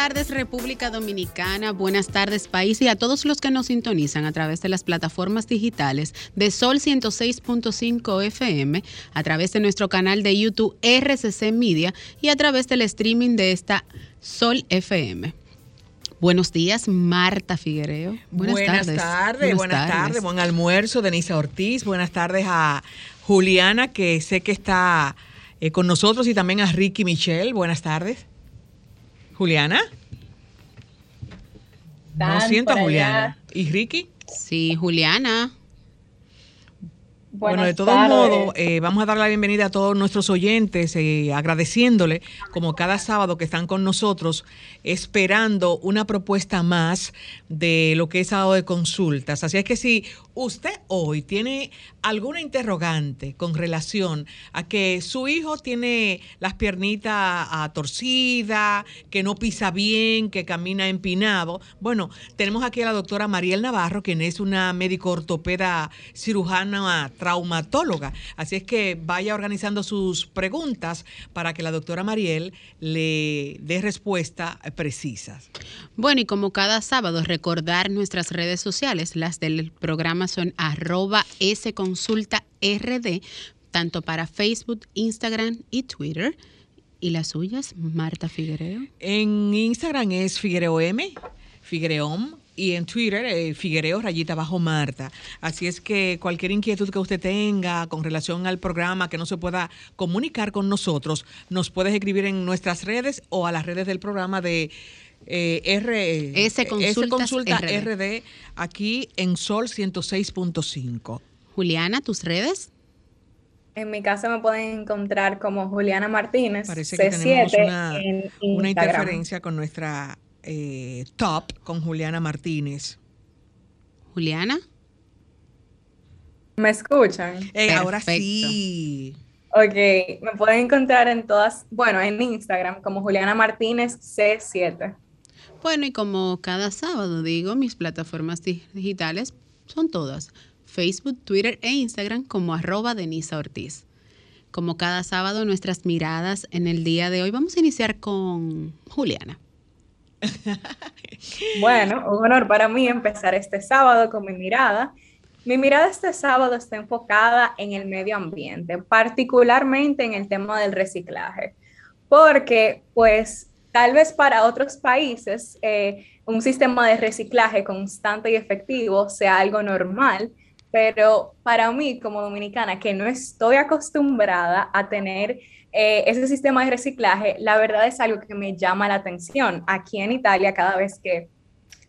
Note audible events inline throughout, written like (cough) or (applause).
Tardes República Dominicana, buenas tardes país y a todos los que nos sintonizan a través de las plataformas digitales de Sol 106.5 FM, a través de nuestro canal de YouTube RCC Media y a través del streaming de esta Sol FM. Buenos días, Marta Figuereo. Buenas, tardes. buenas, tardes. buen almuerzo, Denisa Ortiz. Buenas tardes a Juliana, que sé que está eh, con nosotros, y también a Ricky Michelle. Buenas tardes. Juliana. No siento a Juliana. ¿Y Ricky? Sí, Juliana. Bueno, de todos modos, eh, vamos a dar la bienvenida a todos nuestros oyentes, eh, agradeciéndole, como cada sábado que están con nosotros, esperando una propuesta más de lo que es sábado de consultas. Así es que si usted hoy tiene alguna interrogante con relación a que su hijo tiene las piernitas ah, torcidas, que no pisa bien, que camina empinado, bueno, tenemos aquí a la doctora Mariel Navarro, quien es una médico ortopeda cirujana traumatóloga. Así es que vaya organizando sus preguntas para que la doctora Mariel le dé respuesta precisas. Bueno, y como cada sábado, recordar nuestras redes sociales, las del programa son arroba consulta rd, tanto para Facebook, Instagram y Twitter. ¿Y las suyas, Marta Figuereo? En Instagram es Figuereo M, Figuereom, y en Twitter, eh, Figuereo Rayita Bajo Marta. Así es que cualquier inquietud que usted tenga con relación al programa que no se pueda comunicar con nosotros, nos puedes escribir en nuestras redes o a las redes del programa de eh, R, S Consulta RD. aquí en Sol 106.5. Juliana, ¿tus redes? En mi casa me pueden encontrar como Juliana Martínez. Parece que tenemos una, interferencia con nuestra eh, top, con Juliana Martínez. Juliana. ¿Me escuchan? Eh, ahora sí. Ok, me pueden encontrar en todas, bueno, en Instagram como Juliana Martínez C7. Bueno, y como cada sábado digo, mis plataformas digitales son todas. Facebook, Twitter e Instagram como arroba Denisa Ortiz. Como cada sábado, nuestras miradas en el día de hoy. Vamos a iniciar con Juliana. (laughs) bueno, un honor para mí empezar este sábado con mi mirada. Mi mirada este sábado está enfocada en el medio ambiente, particularmente en el tema del reciclaje, porque pues Tal vez para otros países eh, un sistema de reciclaje constante y efectivo sea algo normal, pero para mí como dominicana que no estoy acostumbrada a tener eh, ese sistema de reciclaje, la verdad es algo que me llama la atención aquí en Italia cada vez que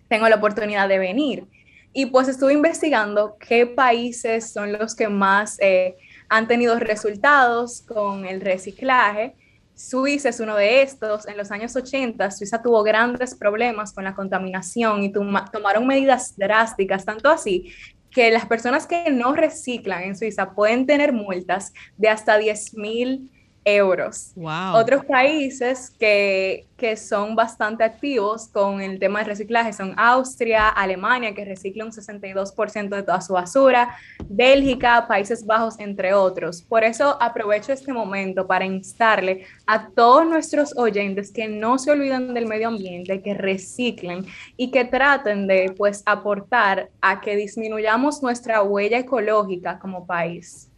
tengo la oportunidad de venir. Y pues estuve investigando qué países son los que más eh, han tenido resultados con el reciclaje Suiza es uno de estos. En los años 80, Suiza tuvo grandes problemas con la contaminación y tomaron medidas drásticas, tanto así que las personas que no reciclan en Suiza pueden tener multas de hasta 10 mil euros. Otros países que, que, son bastante activos con el tema de reciclaje son Austria, Alemania, que recicla un 62% de toda su basura, Bélgica, Países Bajos, entre otros. Por eso aprovecho este momento para instarle a todos nuestros oyentes que no se olviden del medio ambiente, que reciclen y que traten de pues aportar a que disminuyamos nuestra huella ecológica como país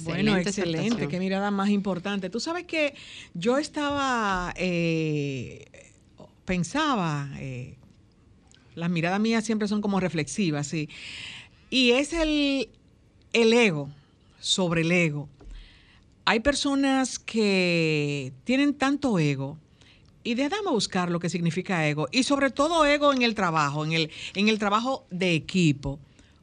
bueno, excelente, qué mirada más importante. Tú sabes que yo estaba, eh, pensaba, eh, las miradas mías siempre son como reflexivas, sí. Y es el, el ego sobre el ego. Hay personas que tienen tanto ego y déjame buscar lo que significa ego y sobre todo ego en el trabajo, en el, en el trabajo de equipo.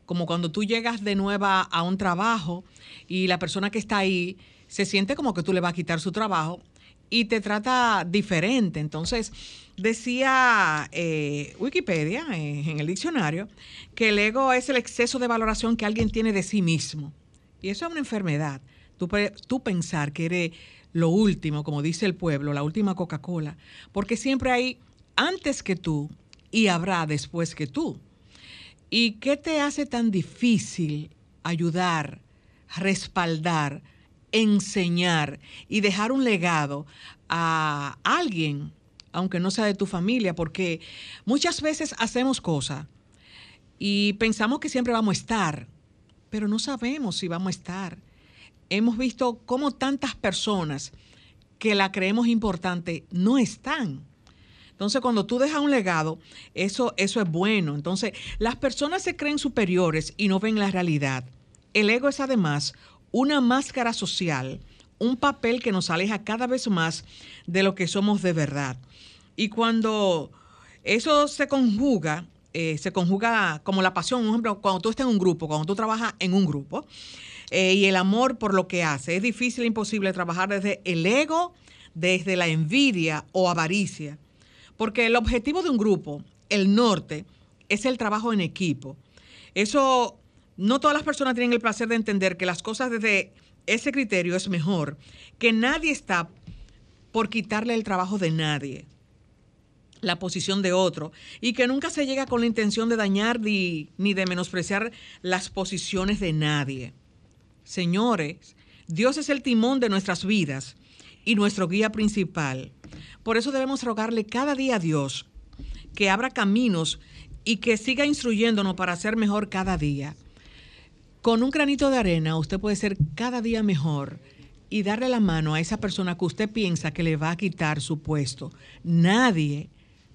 Como cuando tú llegas de nueva a un trabajo y la persona que está ahí se siente como que tú le vas a quitar su trabajo y te trata diferente. Entonces, decía eh, Wikipedia eh, en el diccionario que el ego es el exceso de valoración que alguien tiene de sí mismo. Y eso es una enfermedad. Tú, tú pensar que eres lo último, como dice el pueblo, la última Coca-Cola, porque siempre hay antes que tú y habrá después que tú. ¿Y qué te hace tan difícil ayudar, respaldar, enseñar y dejar un legado a alguien, aunque no sea de tu familia? Porque muchas veces hacemos cosas y pensamos que siempre vamos a estar, pero no sabemos si vamos a estar. Hemos visto cómo tantas personas que la creemos importante no están. Entonces, cuando tú dejas un legado, eso, eso es bueno. Entonces, las personas se creen superiores y no ven la realidad. El ego es además una máscara social, un papel que nos aleja cada vez más de lo que somos de verdad. Y cuando eso se conjuga, eh, se conjuga como la pasión, por ejemplo, cuando tú estás en un grupo, cuando tú trabajas en un grupo, eh, y el amor por lo que hace. Es difícil, imposible trabajar desde el ego, desde la envidia o avaricia. Porque el objetivo de un grupo, el norte, es el trabajo en equipo. Eso, no todas las personas tienen el placer de entender que las cosas desde ese criterio es mejor, que nadie está por quitarle el trabajo de nadie, la posición de otro, y que nunca se llega con la intención de dañar ni, ni de menospreciar las posiciones de nadie. Señores, Dios es el timón de nuestras vidas y nuestro guía principal. Por eso debemos rogarle cada día a Dios que abra caminos y que siga instruyéndonos para ser mejor cada día. Con un granito de arena usted puede ser cada día mejor y darle la mano a esa persona que usted piensa que le va a quitar su puesto. Nadie,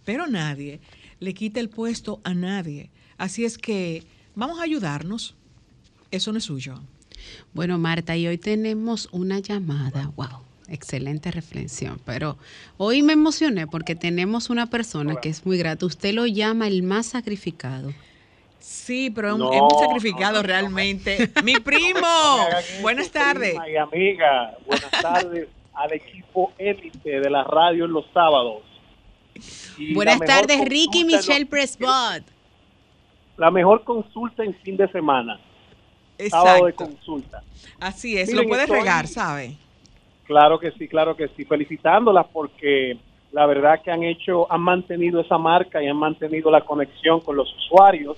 pero nadie, le quita el puesto a nadie. Así es que vamos a ayudarnos. Eso no es suyo. Bueno, Marta, y hoy tenemos una llamada. Wow excelente reflexión. Pero hoy me emocioné porque tenemos una persona que es muy grata. Usted lo llama el más sacrificado. Sí, pero es muy sacrificado realmente. Mi primo, buenas tardes. y amiga, buenas tardes al equipo élite de la radio en los sábados. buenas tardes, Ricky Michelle Presbot. La mejor consulta en fin de semana. Exacto. Sábado de consulta. Así es, lo puedes regar, ¿sabe? Claro que sí, claro que sí. Felicitándolas porque la verdad que han hecho, han mantenido esa marca y han mantenido la conexión con los usuarios.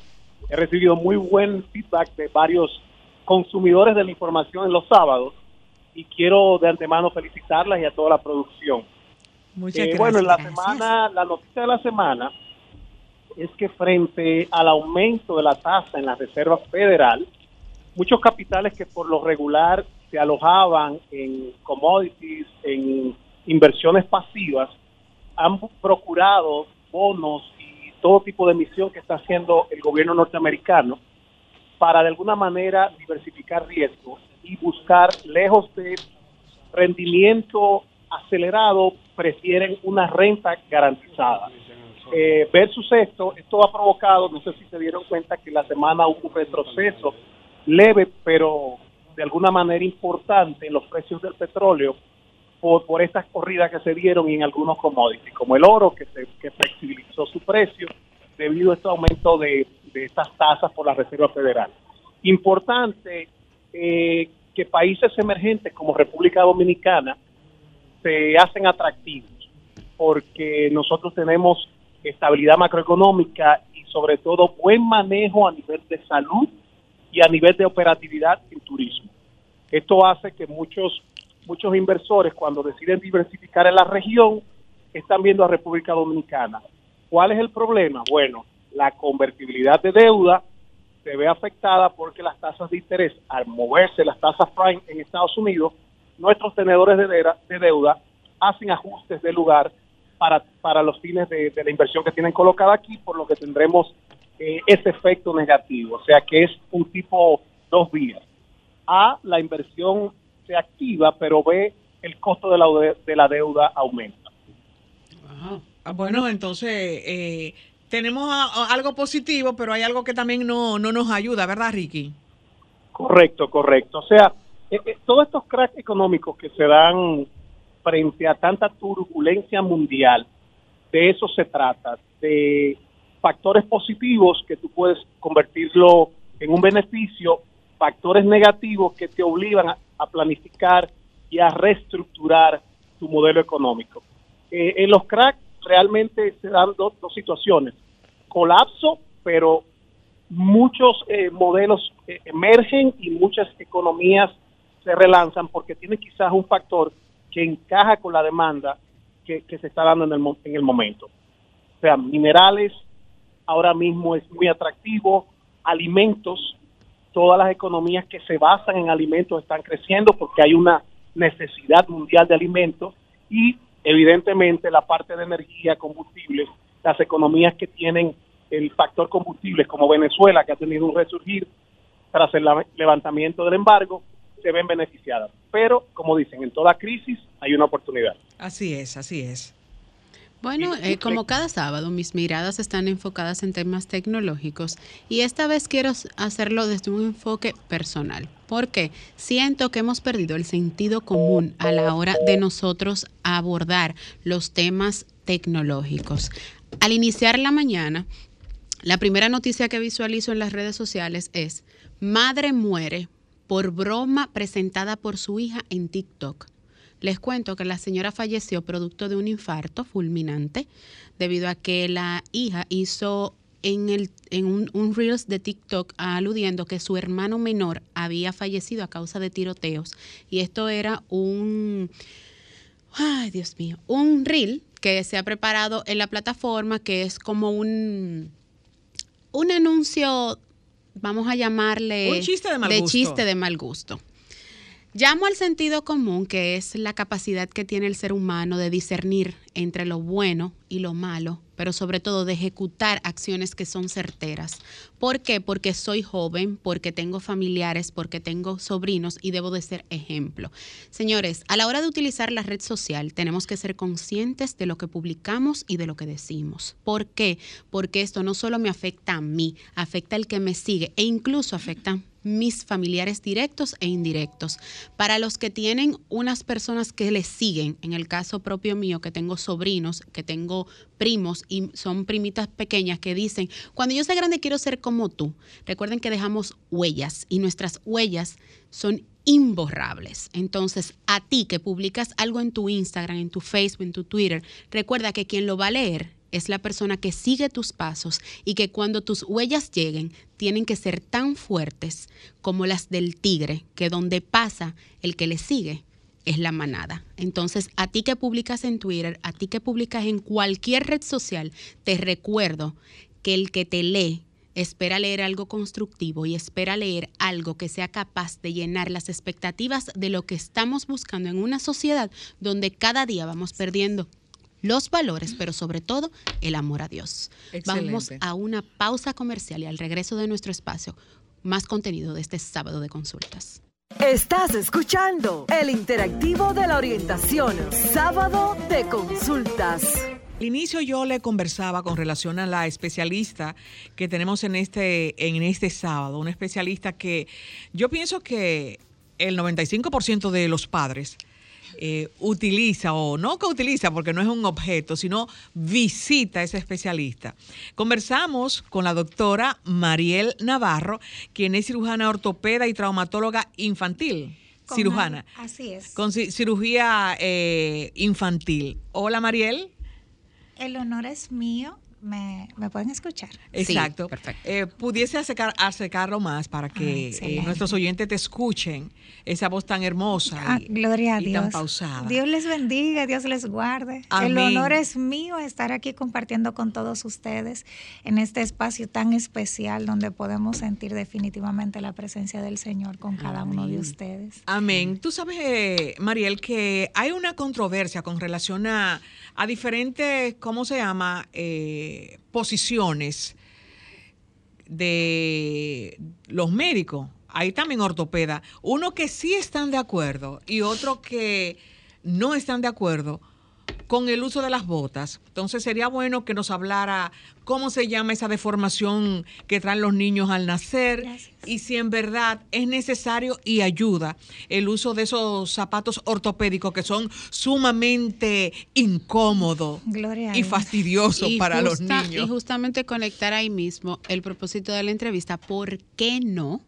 He recibido muy buen feedback de varios consumidores de la información en los sábados y quiero de antemano felicitarlas y a toda la producción. Muchas eh, gracias. Bueno, en la semana, la noticia de la semana es que frente al aumento de la tasa en la Reserva Federal, muchos capitales que por lo regular se alojaban en commodities, en inversiones pasivas, han procurado bonos y todo tipo de emisión que está haciendo el gobierno norteamericano para de alguna manera diversificar riesgos y buscar, lejos de rendimiento acelerado, prefieren una renta garantizada. Eh, versus esto, esto ha provocado, no sé si se dieron cuenta que la semana hubo un retroceso leve, pero de alguna manera importante en los precios del petróleo por, por estas corridas que se dieron en algunos commodities, como el oro, que, se, que flexibilizó su precio debido a este aumento de, estas tasas por la Reserva Federal. Importante eh, que países emergentes como República Dominicana se hacen atractivos, porque nosotros tenemos estabilidad macroeconómica y sobre todo buen manejo a nivel de salud y a nivel de operatividad en turismo. Esto hace que muchos, muchos inversores cuando deciden diversificar en la región están viendo a República Dominicana. ¿Cuál es el problema? Bueno, la convertibilidad de deuda se ve afectada porque las tasas de interés, al moverse las tasas prime en Estados Unidos, nuestros tenedores de, deuda hacen ajustes de lugar para, para los fines de, de, la inversión que tienen colocada aquí, por lo que tendremos eh, ese efecto negativo. O sea que es un tipo dos vías. A, la inversión se activa, pero B, el costo de la, de la deuda aumenta. Ah, bueno, entonces, eh, tenemos algo positivo, pero hay algo que también no, no nos ayuda, ¿verdad, Ricky? Correcto, correcto. O sea, eh, eh, todos estos cracks económicos que se dan frente a tanta turbulencia mundial, de eso se trata, de factores positivos que tú puedes convertirlo en un beneficio, factores negativos que te obligan a, planificar y a reestructurar tu modelo económico. Eh, en los cracks realmente se dan dos, situaciones, colapso, pero muchos eh, modelos eh, emergen y muchas economías se relanzan porque tiene quizás un factor que encaja con la demanda que, se está dando en el, en el momento. O sea, minerales ahora mismo es muy atractivo, alimentos, todas las economías que se basan en alimentos están creciendo porque hay una necesidad mundial de alimentos y evidentemente la parte de energía, combustibles, las economías que tienen el factor combustibles como Venezuela, que ha tenido un resurgir tras el levantamiento del embargo, se ven beneficiadas. Pero, como dicen, en toda crisis hay una oportunidad. Así es, así es. Bueno, eh, como cada sábado, mis miradas están enfocadas en temas tecnológicos y esta vez quiero hacerlo desde un enfoque personal, porque siento que hemos perdido el sentido común a la hora de nosotros abordar los temas tecnológicos. Al iniciar la mañana, la primera noticia que visualizo en las redes sociales es, madre muere por broma presentada por su hija en TikTok. Les cuento que la señora falleció producto de un infarto fulminante debido a que la hija hizo en, el, en un, un, Reels de TikTok aludiendo que su hermano menor había fallecido a causa de tiroteos. Y esto era un, ay Dios mío, un Reel que se ha preparado en la plataforma que es como un, un anuncio, vamos a llamarle... Un chiste de mal de chiste de mal gusto. Llamo al sentido común, que es la capacidad que tiene el ser humano de discernir entre lo bueno y lo malo, pero sobre todo de ejecutar acciones que son certeras. ¿Por qué? Porque soy joven, porque tengo familiares, porque tengo sobrinos y debo de ser ejemplo. Señores, a la hora de utilizar la red social tenemos que ser conscientes de lo que publicamos y de lo que decimos. ¿Por qué? Porque esto no solo me afecta a mí, afecta al que me sigue e incluso afecta mis familiares directos e indirectos. Para los que tienen unas personas que les siguen, en el caso propio mío, que tengo sobrinos, que tengo primos y son primitas pequeñas que dicen, cuando yo sea grande quiero ser como tú. Recuerden que dejamos huellas y nuestras huellas son imborrables. Entonces, a ti que publicas algo en tu Instagram, en tu Facebook, en tu Twitter, recuerda que quien lo va a leer es la persona que sigue tus pasos y que cuando tus huellas lleguen tienen que ser tan fuertes como las del tigre, que donde pasa el que le sigue es la manada. Entonces, a ti que publicas en Twitter, a ti que publicas en cualquier red social, te recuerdo que el que te lee espera leer algo constructivo y espera leer algo que sea capaz de llenar las expectativas de lo que estamos buscando en una sociedad donde cada día vamos perdiendo los valores, pero sobre todo el amor a Dios. Vamos a una pausa comercial y al regreso de nuestro espacio, más contenido de este sábado de consultas. Estás escuchando el interactivo de la orientación, sábado de consultas. Al inicio yo le conversaba con relación a la especialista que tenemos en este, en este sábado, una especialista que yo pienso que el 95% de los padres eh, utiliza, o no que utiliza porque no es un objeto, sino visita a ese especialista. Conversamos con la doctora Mariel Navarro, quien es cirujana ortopeda y traumatóloga infantil. cirujana. así es. Con cirugía eh, infantil. Hola Mariel. El honor es mío me, pueden escuchar. Exacto. perfecto. Eh, pudiese acercar, acercarlo más para que eh, nuestros oyentes te escuchen esa voz tan hermosa ah, y, gloria a Dios. tan pausada. Dios les bendiga, Dios les guarde. El honor es mío estar aquí compartiendo con todos ustedes en este espacio tan especial donde podemos sentir definitivamente la presencia del Señor con cada uno de ustedes. Amén. Tú sabes, eh, Mariel, que hay una controversia con relación a, a diferentes, ¿cómo se llama? Eh, posiciones de los médicos, hay también ortopeda, uno que sí están de acuerdo y otro que no están de acuerdo con el uso de las botas. Entonces sería bueno que nos hablara cómo se llama esa deformación que traen los niños al nacer y si en verdad es necesario y ayuda el uso de esos zapatos ortopédicos que son sumamente incómodos y fastidiosos para los niños. Y justamente conectar ahí mismo el propósito de la entrevista, ¿por qué no?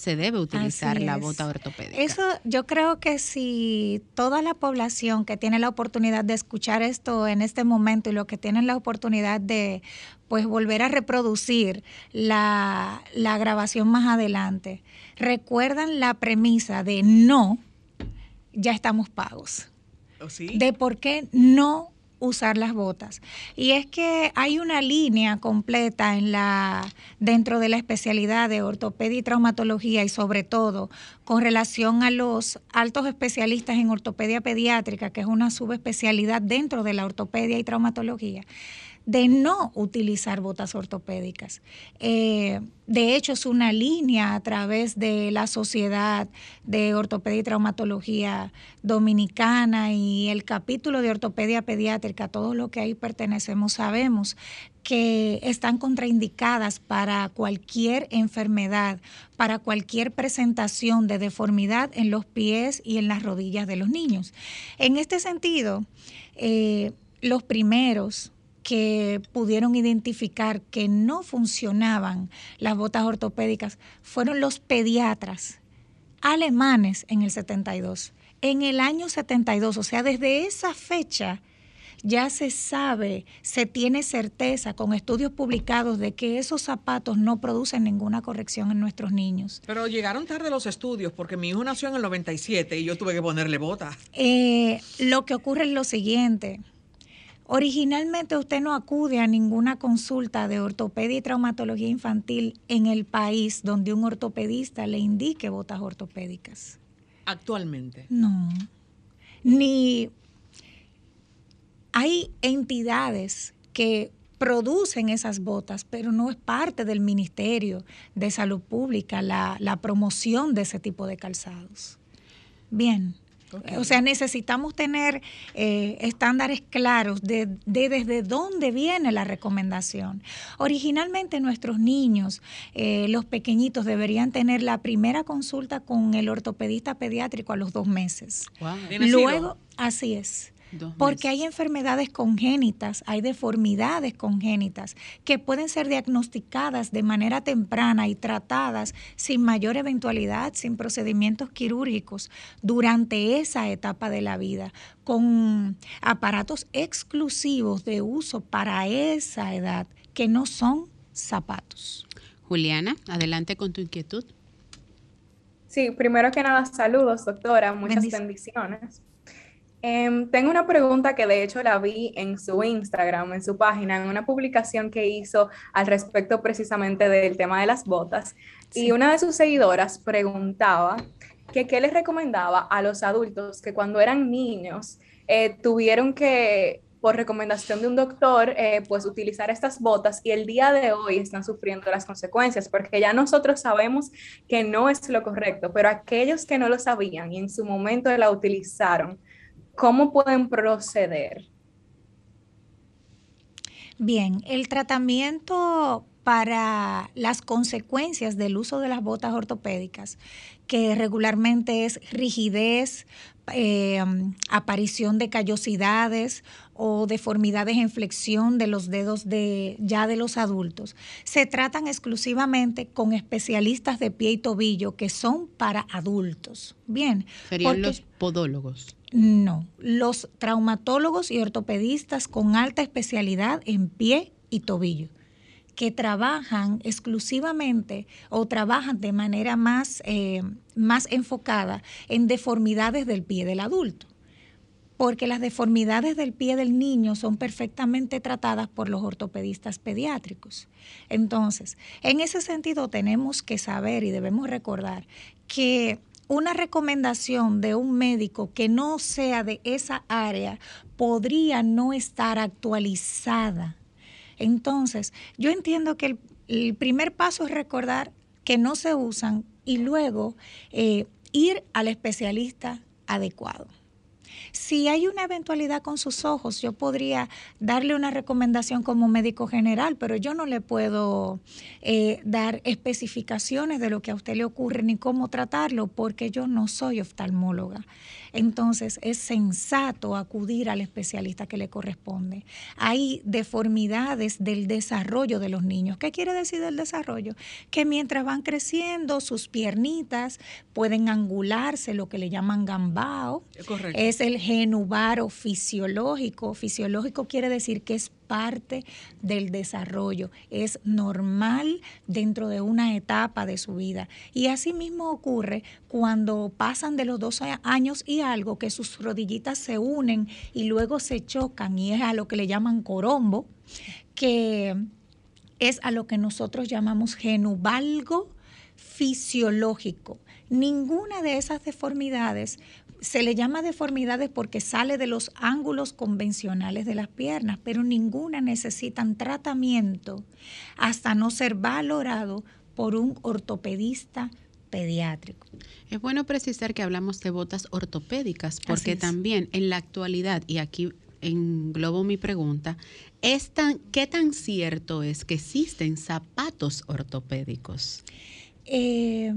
Se debe utilizar la bota ortopédica. Eso yo creo que si toda la población que tiene la oportunidad de escuchar esto en este momento y los que tienen la oportunidad de pues volver a reproducir la, grabación más adelante, recuerdan la premisa de no, ya estamos pagos. ¿Oh, de por qué no usar las botas. Y es que hay una línea completa en la dentro de la especialidad de ortopedia y traumatología y sobre todo con relación a los altos especialistas en ortopedia pediátrica, que es una subespecialidad dentro de la ortopedia y traumatología de no utilizar botas ortopédicas. Eh, de hecho, es una línea a través de la Sociedad de Ortopedia y Traumatología Dominicana y el capítulo de Ortopedia Pediátrica, todos los que ahí pertenecemos sabemos que están contraindicadas para cualquier enfermedad, para cualquier presentación de deformidad en los pies y en las rodillas de los niños. En este sentido, eh, los primeros que pudieron identificar que no funcionaban las botas ortopédicas fueron los pediatras alemanes en el 72. En el año 72, o sea, desde esa fecha ya se sabe, se tiene certeza con estudios publicados de que esos zapatos no producen ninguna corrección en nuestros niños. Pero llegaron tarde los estudios porque mi hijo nació en el 97 y yo tuve que ponerle botas. Eh, lo que ocurre es lo siguiente Originalmente usted no acude a ninguna consulta de ortopedia y traumatología infantil en el país donde un ortopedista le indique botas ortopédicas. Actualmente. No. Ni hay entidades que producen esas botas, pero no es parte del Ministerio de Salud Pública la, la promoción de ese tipo de calzados. Bien. O sea, necesitamos tener eh, estándares claros de, desde dónde viene la recomendación. Originalmente nuestros niños, eh, los pequeñitos, deberían tener la primera consulta con el ortopedista pediátrico a los dos meses. Luego, así es. Porque hay enfermedades congénitas, hay deformidades congénitas que pueden ser diagnosticadas de manera temprana y tratadas sin mayor eventualidad, sin procedimientos quirúrgicos durante esa etapa de la vida, con aparatos exclusivos de uso para esa edad que no son zapatos. Juliana, adelante con tu inquietud. Sí, primero que nada, saludos, doctora, muchas bendiciones. Em, tengo una pregunta que de hecho la vi en su Instagram, en su página, en una publicación que hizo al respecto precisamente del tema de las botas. Y una de sus seguidoras preguntaba que qué les recomendaba a los adultos que cuando eran niños eh, tuvieron que, por recomendación de un doctor, eh, pues utilizar estas botas y el día de hoy están sufriendo las consecuencias, porque ya nosotros sabemos que no es lo correcto, pero aquellos que no lo sabían y en su momento la utilizaron, ¿cómo pueden proceder? Bien, el tratamiento para las consecuencias del uso de las botas ortopédicas, que regularmente es rigidez, eh, aparición de callosidades o deformidades en flexión de los dedos de, ya de los adultos, se tratan exclusivamente con especialistas de pie y tobillo que son para adultos. Bien. Serían los podólogos. No, los traumatólogos y ortopedistas con alta especialidad en pie y tobillo, que trabajan exclusivamente o trabajan de manera más, eh, más enfocada en deformidades del pie del adulto porque las deformidades del pie del niño son perfectamente tratadas por los ortopedistas pediátricos. Entonces, en ese sentido tenemos que saber y debemos recordar que una recomendación de un médico que no sea de esa área podría no estar actualizada. Entonces, yo entiendo que el, primer paso es recordar que no se usan y luego eh, ir al especialista adecuado. Si hay una eventualidad con sus ojos, yo podría darle una recomendación como médico general, pero yo no le puedo eh, dar especificaciones de lo que a usted le ocurre ni cómo tratarlo, porque yo no soy oftalmóloga. Entonces es sensato acudir al especialista que le corresponde. Hay deformidades del desarrollo de los niños. ¿Qué quiere decir el desarrollo? Que mientras van creciendo, sus piernitas pueden angularse, lo que le llaman gambao. Es el genubaro fisiológico. Fisiológico quiere decir que es parte del desarrollo, es normal dentro de una etapa de su vida. Y así mismo ocurre cuando pasan de los dos años y algo, que sus rodillitas se unen y luego se chocan y es a lo que le llaman corombo, que es a lo que nosotros llamamos genubalgo fisiológico. Ninguna de esas deformidades se le llama deformidades porque sale de los ángulos convencionales de las piernas, pero ninguna necesitan tratamiento hasta no ser valorado por un ortopedista pediátrico. Es bueno precisar que hablamos de botas ortopédicas porque también en la actualidad, y aquí englobo mi pregunta, es ¿qué tan cierto es que existen zapatos ortopédicos? Eh,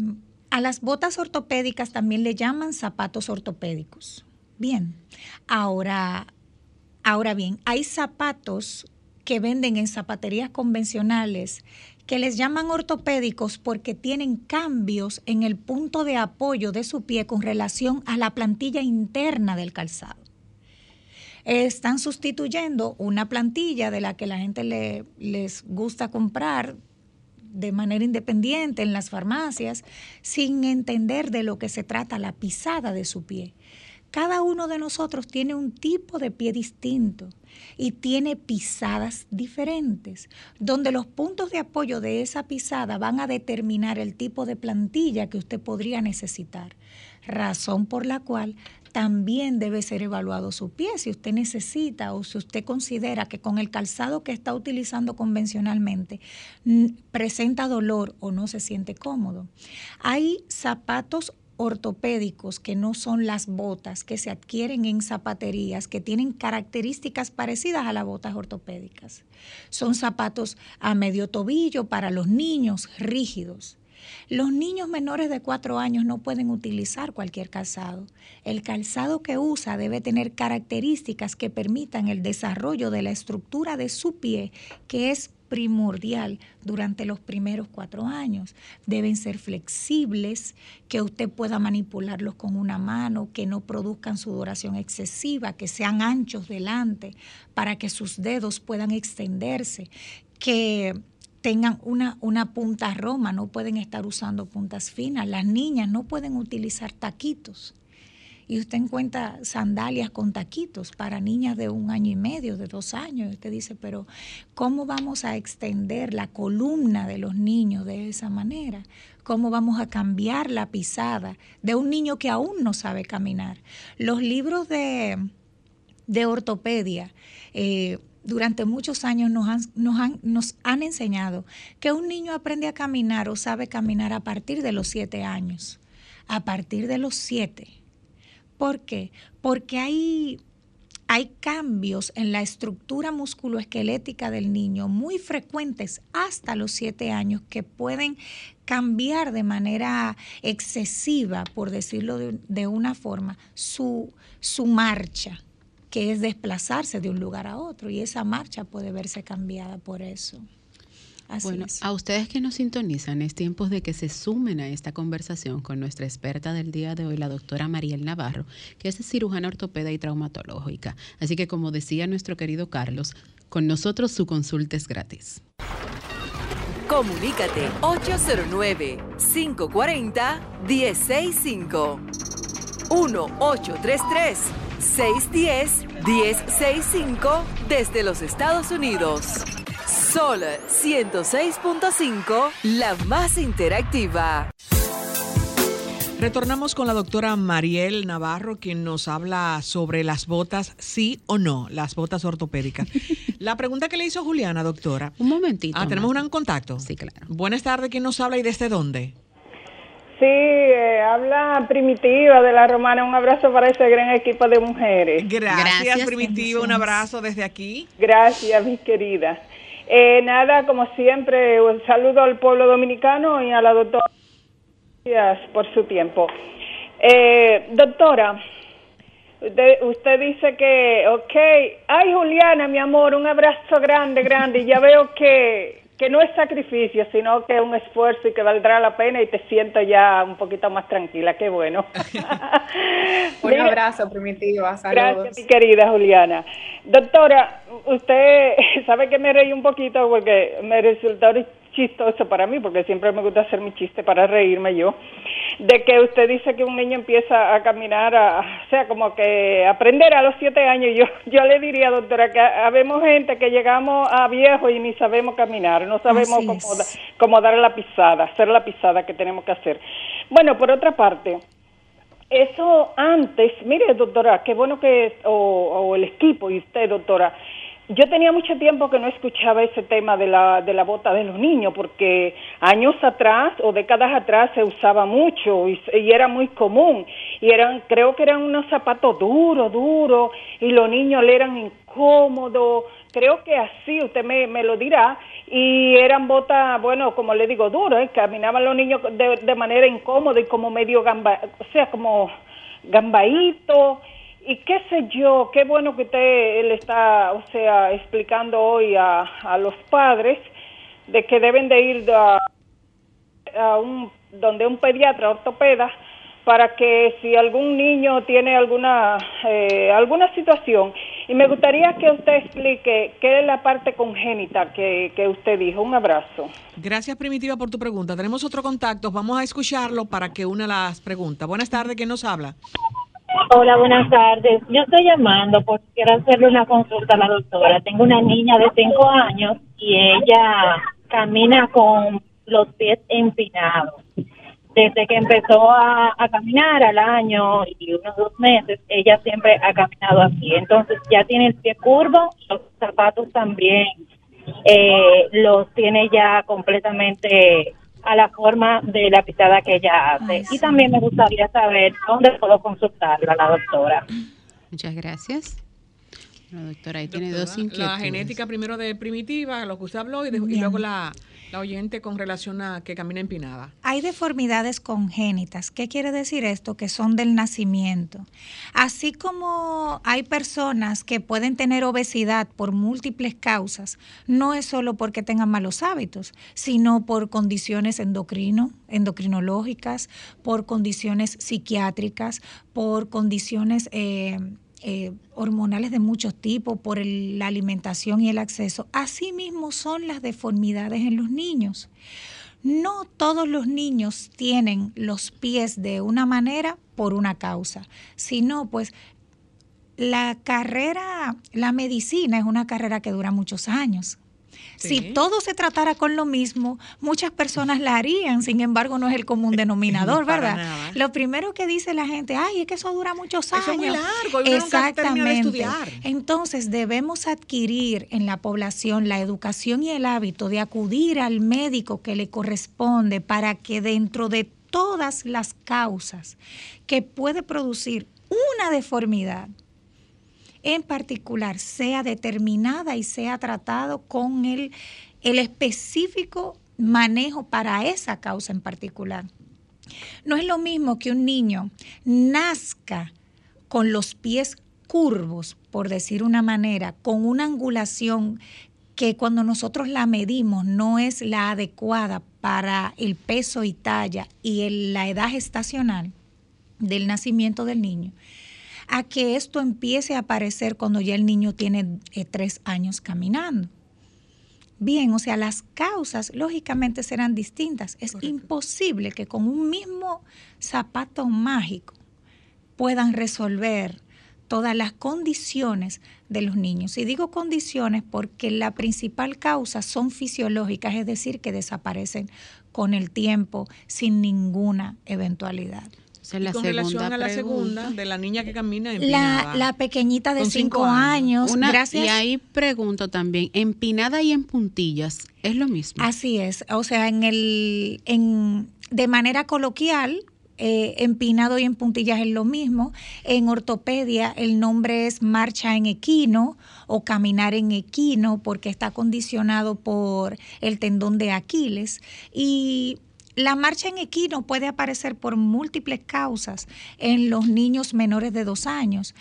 a las botas ortopédicas también le llaman zapatos ortopédicos. Bien, ahora, ahora bien, hay zapatos que venden en zapaterías convencionales que les llaman ortopédicos porque tienen cambios en el punto de apoyo de su pie con relación a la plantilla interna del calzado. Están sustituyendo una plantilla de la que la gente le, les gusta comprar de manera independiente en las farmacias sin entender de lo que se trata la pisada de su pie. Cada uno de nosotros tiene un tipo de pie distinto y tiene pisadas diferentes, donde los puntos de apoyo de esa pisada van a determinar el tipo de plantilla que usted podría necesitar, razón por la cual también debe ser evaluado su pie. Si usted necesita o si usted considera que con el calzado que está utilizando convencionalmente presenta dolor o no se siente cómodo. Hay zapatos ortopédicos que no son las botas que se adquieren en zapaterías que tienen características parecidas a las botas ortopédicas. Son zapatos a medio tobillo para los niños rígidos. Los niños menores de cuatro años no pueden utilizar cualquier calzado. El calzado que usa debe tener características que permitan el desarrollo de la estructura de su pie, que es primordial durante los primeros cuatro años. Deben ser flexibles, que usted pueda manipularlos con una mano, que no produzcan sudoración excesiva, que sean anchos delante para que sus dedos puedan extenderse, que tengan una, una punta roma, no pueden estar usando puntas finas. Las niñas no pueden utilizar taquitos. Y usted encuentra sandalias con taquitos para niñas de un año y medio, de dos años. Usted dice, pero ¿cómo vamos a extender la columna de los niños de esa manera? ¿Cómo vamos a cambiar la pisada de un niño que aún no sabe caminar? Los libros de, de ortopedia, eh, durante muchos años nos han, nos, han, enseñado que un niño aprende a caminar o sabe caminar a partir de los siete años, a partir de los siete. ¿Por qué? Porque hay, hay cambios en la estructura musculoesquelética del niño muy frecuentes hasta los siete años que pueden cambiar de manera excesiva, por decirlo de, de una forma, su, su marcha que es desplazarse de un lugar a otro y esa marcha puede verse cambiada por eso. bueno, a ustedes que nos sintonizan, es tiempo de que se sumen a esta conversación con nuestra experta del día de hoy, la doctora Mariel Navarro, que es cirujana ortopeda y traumatológica. Así que, como decía nuestro querido Carlos, con nosotros su consulta es gratis. Comunícate 809 540 165 1833 610-1065 desde los Estados Unidos. Sol 106.5, la más interactiva. Retornamos con la doctora Mariel Navarro, quien nos habla sobre las botas, sí o no, las botas ortopédicas. (laughs) La pregunta que le hizo Juliana, doctora. Un momentito. Ah, tenemos un contacto. Sí, claro. Buenas tardes, ¿quién nos habla y desde dónde? Eh, habla Primitiva de la Romana. Un abrazo para ese gran equipo de mujeres. Gracias, Primitiva. Un abrazo desde aquí. Gracias, mis queridas. Eh, nada, como siempre, un saludo al pueblo dominicano y a la doctora. Gracias por su tiempo. Eh, doctora, usted, dice que, ok, ay Juliana, mi amor, un abrazo grande, grande, y ya veo que, que no es sacrificio, sino que es un esfuerzo y que valdrá la pena y te siento ya un poquito más tranquila, qué bueno. (laughs) (laughs) un abrazo, Primitiva, saludos. Gracias, mi querida Juliana. Doctora, usted (laughs) sabe que me reí un poquito porque me resultó chistoso para mí, porque siempre me gusta hacer mi chiste para reírme yo, de que usted dice que un niño empieza a caminar, o sea, como que aprender a los siete años. Yo, yo le diría, doctora, que habemos gente que llegamos a viejo y ni sabemos caminar, no sabemos cómo, cómo dar la pisada, hacer la pisada que tenemos que hacer. Bueno, por otra parte, eso antes, mire doctora, qué bueno que, o, o el equipo y usted doctora, yo tenía mucho tiempo que no escuchaba ese tema de la, de la bota de los niños, porque años atrás o décadas atrás se usaba mucho y, era muy común. Y eran, creo que eran unos zapatos duros, duros, y los niños le eran incómodos. Creo que así, usted me, me lo dirá. Y eran botas, bueno, como le digo, duras, ¿eh? caminaban los niños de, de manera incómoda y como medio gamba, o sea, como gambaíto y qué sé yo, qué bueno que usted le está, o sea, explicando hoy a, a los padres de que deben de ir a, a un, donde un pediatra ortopeda para que si algún niño tiene alguna eh, alguna situación y me gustaría que usted explique qué es la parte congénita que, que usted dijo. Un abrazo. Gracias Primitiva por tu pregunta. Tenemos otro contacto, vamos a escucharlo para que una las preguntas. Buenas tardes, ¿quién nos habla? Hola, buenas tardes. Yo estoy llamando porque quiero hacerle una consulta a la doctora. Tengo una niña de 5 años y ella camina con los pies empinados. Desde que empezó a, caminar al año y unos dos meses, ella siempre ha caminado así. Entonces ya tiene el pie curvo, los zapatos también eh, los tiene ya completamente a la forma de la pisada que ella hace. y también me gustaría saber dónde puedo consultarla, la doctora. Muchas gracias. La doctora ahí tiene dos inquietudes. La genética primero de primitiva, lo que usted habló, y, luego la, la, oyente con relación a que camina empinada. Hay deformidades congénitas. ¿Qué quiere decir esto? Que son del nacimiento. Así como hay personas que pueden tener obesidad por múltiples causas, no es solo porque tengan malos hábitos, sino por condiciones endocrino, endocrinológicas, por condiciones psiquiátricas, por condiciones... Eh, eh, hormonales de muchos tipos, por la alimentación y el acceso. Asimismo son las deformidades en los niños. No todos los niños tienen los pies de una manera por una causa, sino pues la carrera, la medicina es una carrera que dura muchos años. Si todo se tratara con lo mismo, muchas personas la harían, sin embargo no es el común (laughs) denominador, ¿verdad? Lo primero que dice la gente, ay, es que eso dura muchos años. es muy largo, Exactamente. estudiar. Entonces debemos adquirir en la población la educación y el hábito de acudir al médico que le corresponde para que dentro de todas las causas que puede producir una deformidad, en particular sea determinada y sea tratado con el, el específico manejo para esa causa en particular. No es lo mismo que un niño nazca con los pies curvos, por decir una manera, con una angulación que cuando nosotros la medimos no es la adecuada para el peso y talla y la edad gestacional del nacimiento del niño, a que esto empiece a aparecer cuando ya el niño tiene eh, tres años caminando. Bien, o sea, las causas lógicamente serán distintas. Es imposible que con un mismo zapato mágico puedan resolver todas las condiciones de los niños. Y digo condiciones porque la principal causa son fisiológicas, es decir, que desaparecen con el tiempo sin ninguna eventualidad con relación a la segunda, de la niña que camina empinada. La, pequeñita de cinco, años. Gracias. Y ahí pregunto también, empinada y en puntillas, ¿es lo mismo? Así es. O sea, en el, en de manera coloquial, eh, empinado y en puntillas es lo mismo. En ortopedia el nombre es marcha en equino o caminar en equino porque está condicionado por el tendón de Aquiles. Y la marcha en equino puede aparecer por múltiples causas en los niños menores de dos años,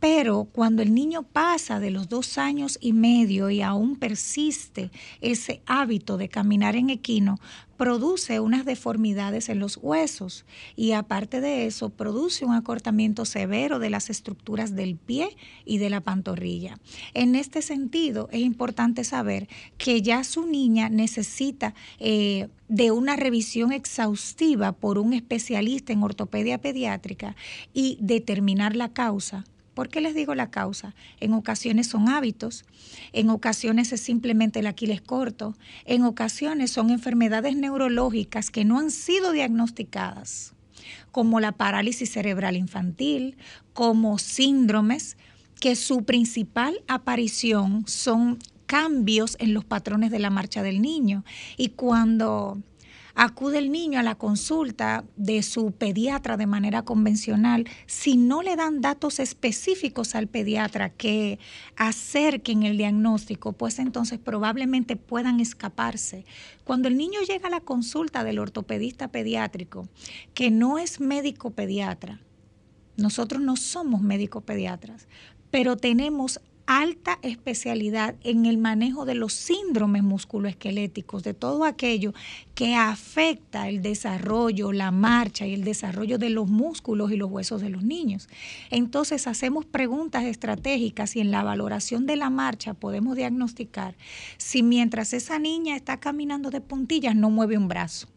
pero cuando el niño pasa de los dos años y medio y aún persiste ese hábito de caminar en equino, produce unas deformidades en los huesos y aparte de eso produce un acortamiento severo de las estructuras del pie y de la pantorrilla. En este sentido, es importante saber que ya su niña necesita eh, de una revisión exhaustiva por un especialista en ortopedia pediátrica y determinar la causa ¿Por qué les digo la causa? En ocasiones son hábitos, en ocasiones es simplemente el Aquiles corto, en ocasiones son enfermedades neurológicas que no han sido diagnosticadas, como la parálisis cerebral infantil, como síndromes, que su principal aparición son cambios en los patrones de la marcha del niño. Y cuando acude el niño a la consulta de su pediatra de manera convencional, si no le dan datos específicos al pediatra que acerquen el diagnóstico, pues entonces probablemente puedan escaparse. Cuando el niño llega a la consulta del ortopedista pediátrico, que no es médico pediatra, nosotros no somos médicos pediatras, pero tenemos alta especialidad en el manejo de los síndromes musculoesqueléticos, de todo aquello que afecta el desarrollo, la marcha y el desarrollo de los músculos y los huesos de los niños. Entonces hacemos preguntas estratégicas y en la valoración de la marcha podemos diagnosticar si mientras esa niña está caminando de puntillas no mueve un brazo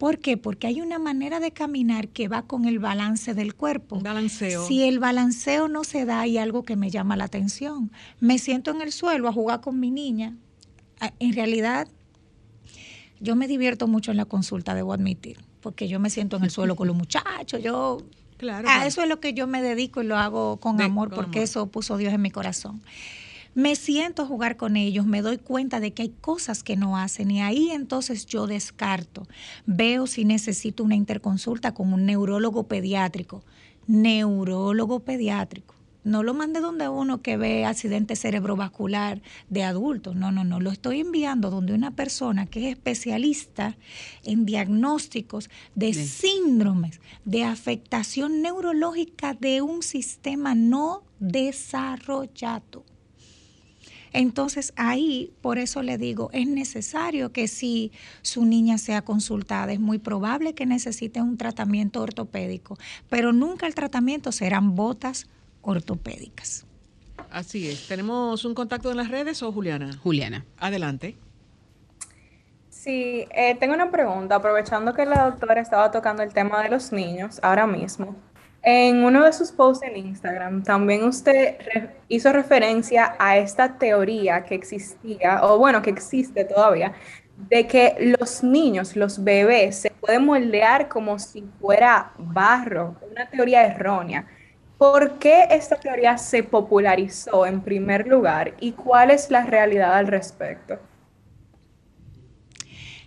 ¿Por qué? Porque hay una manera de caminar que va con el balance del cuerpo. balanceo. Si el balanceo no se da, hay algo que me llama la atención. Me siento en el suelo a jugar con mi niña. En realidad, yo me divierto mucho en la consulta, debo admitir, porque yo me siento en el suelo con los muchachos. Yo Claro, a eso es lo que yo me dedico y lo hago con amor porque eso puso Dios en mi corazón me siento a jugar con ellos, me doy cuenta de que hay cosas que no hacen y ahí entonces yo descarto. Veo si necesito una interconsulta con un neurólogo pediátrico. Neurólogo pediátrico. No lo mande donde uno que ve accidente cerebrovascular de adultos. No, no, no. Lo estoy enviando donde una persona que es especialista en diagnósticos de síndromes, de afectación neurológica de un sistema no desarrollado. Entonces ahí, por eso le digo, es necesario que si su niña sea consultada, es muy probable que necesite un tratamiento ortopédico, pero nunca el tratamiento serán botas ortopédicas. Así es. ¿Tenemos un contacto en las redes o Juliana? Juliana. Adelante. Sí, eh, tengo una pregunta, aprovechando que la doctora estaba tocando el tema de los niños ahora mismo. En uno de sus posts en Instagram, también usted hizo referencia a esta teoría que existía, o bueno, que existe todavía, de que los niños, los bebés, se pueden moldear como si fuera barro, una teoría errónea. ¿Por qué esta teoría se popularizó en primer lugar y cuál es la realidad al respecto?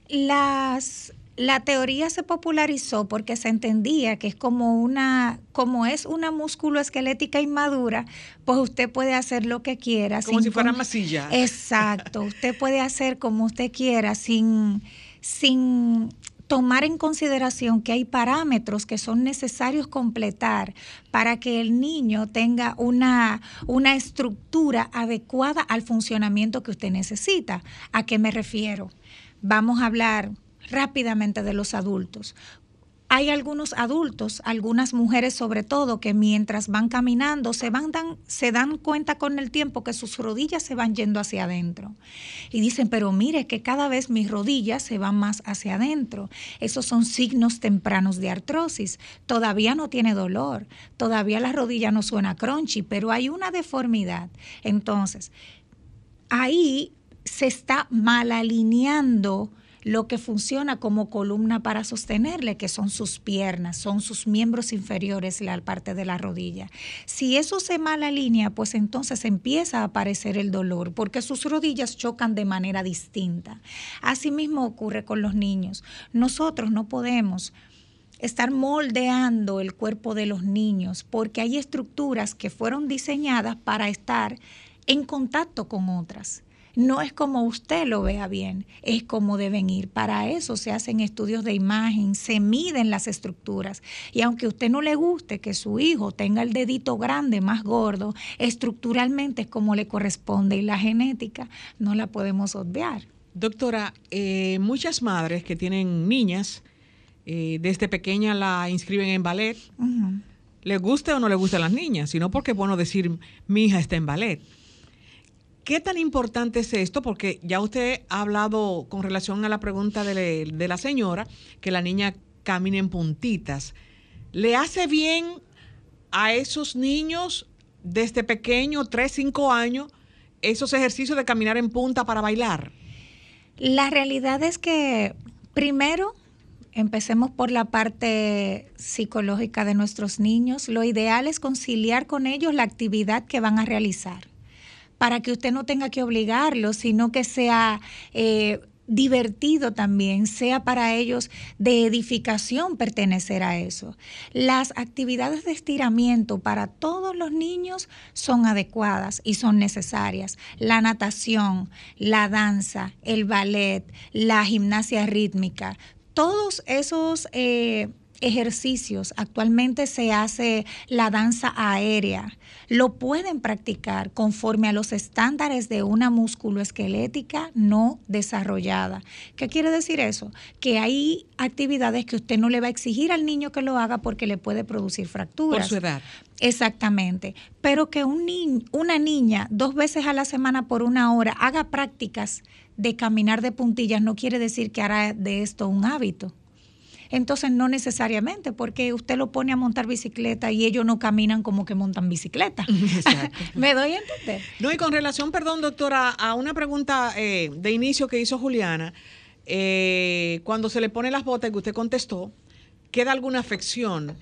Las la teoría se popularizó porque se entendía que es como una, como es una músculo esquelética inmadura, pues usted puede hacer lo que quiera. Como si fuera masilla. Exacto, (laughs) usted puede hacer como usted quiera sin, sin tomar en consideración que hay parámetros que son necesarios completar para que el niño tenga una, una estructura adecuada al funcionamiento que usted necesita. ¿A qué me refiero? Vamos a hablar rápidamente de los adultos. Hay algunos adultos, algunas mujeres sobre todo, que mientras van caminando se, van dan, se dan cuenta con el tiempo que sus rodillas se van yendo hacia adentro. Y dicen, pero mire que cada vez mis rodillas se van más hacia adentro. Esos son signos tempranos de artrosis. Todavía no tiene dolor, todavía la rodilla no suena crunchy, pero hay una deformidad. Entonces, ahí se está mal alineando lo que funciona como columna para sostenerle, que son sus piernas, son sus miembros inferiores, la parte de la rodilla. Si eso se mala línea, pues entonces empieza a aparecer el dolor, porque sus rodillas chocan de manera distinta. Asimismo ocurre con los niños. Nosotros no podemos estar moldeando el cuerpo de los niños, porque hay estructuras que fueron diseñadas para estar en contacto con otras. No es como usted lo vea bien, es como deben ir. Para eso se hacen estudios de imagen, se miden las estructuras. Y aunque a usted no le guste que su hijo tenga el dedito grande, más gordo, estructuralmente es como le corresponde y la genética no la podemos obviar. Doctora, eh, muchas madres que tienen niñas, eh, desde pequeña la inscriben en ballet, le guste o no le guste a las niñas, sino porque es bueno decir, mi hija está en ballet. ¿Qué tan importante es esto? Porque ya usted ha hablado con relación a la pregunta de, la señora, que la niña camina en puntitas. ¿Le hace bien a esos niños desde pequeño, 3, 5 años, esos ejercicios de caminar en punta para bailar? La realidad es que, primero, empecemos por la parte psicológica de nuestros niños. Lo ideal es conciliar con ellos la actividad que van a realizar para que usted no tenga que obligarlo, sino que sea eh, divertido también, sea para ellos de edificación pertenecer a eso. Las actividades de estiramiento para todos los niños son adecuadas y son necesarias. La natación, la danza, el ballet, la gimnasia rítmica, todos esos... Eh, ejercicios. Actualmente se hace la danza aérea. Lo pueden practicar conforme a los estándares de una musculoesquelética no desarrollada. ¿Qué quiere decir eso? Que hay actividades que usted no le va a exigir al niño que lo haga porque le puede producir fracturas. Por su edad. Exactamente. Pero que un una niña dos veces a la semana por una hora haga prácticas de caminar de puntillas no quiere decir que hará de esto un hábito. Entonces no necesariamente, porque usted lo pone a montar bicicleta y ellos no caminan como que montan bicicleta. (laughs) (laughs) ¿Me doy a entender? No, y con relación, perdón, doctora, a una pregunta eh, de inicio que hizo Juliana, eh, cuando se le pone las botas que usted contestó, ¿queda alguna afección?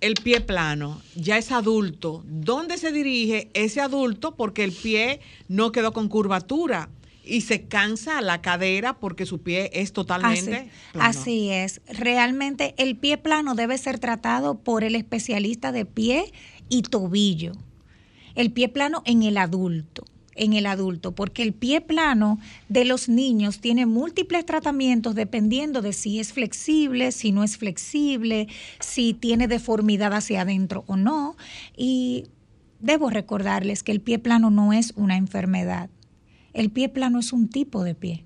El pie plano, ya es adulto. ¿Dónde se dirige ese adulto? Porque el pie no quedó con curvatura y se cansa la cadera porque su pie es totalmente así, plano. Así es. Realmente el pie plano debe ser tratado por el especialista de pie y tobillo. El pie plano en el adulto en el adulto, porque el pie plano de los niños tiene múltiples tratamientos dependiendo de si es flexible, si no es flexible, si tiene deformidad hacia adentro o no. Y debo recordarles que el pie plano no es una enfermedad. El pie plano es un tipo de pie.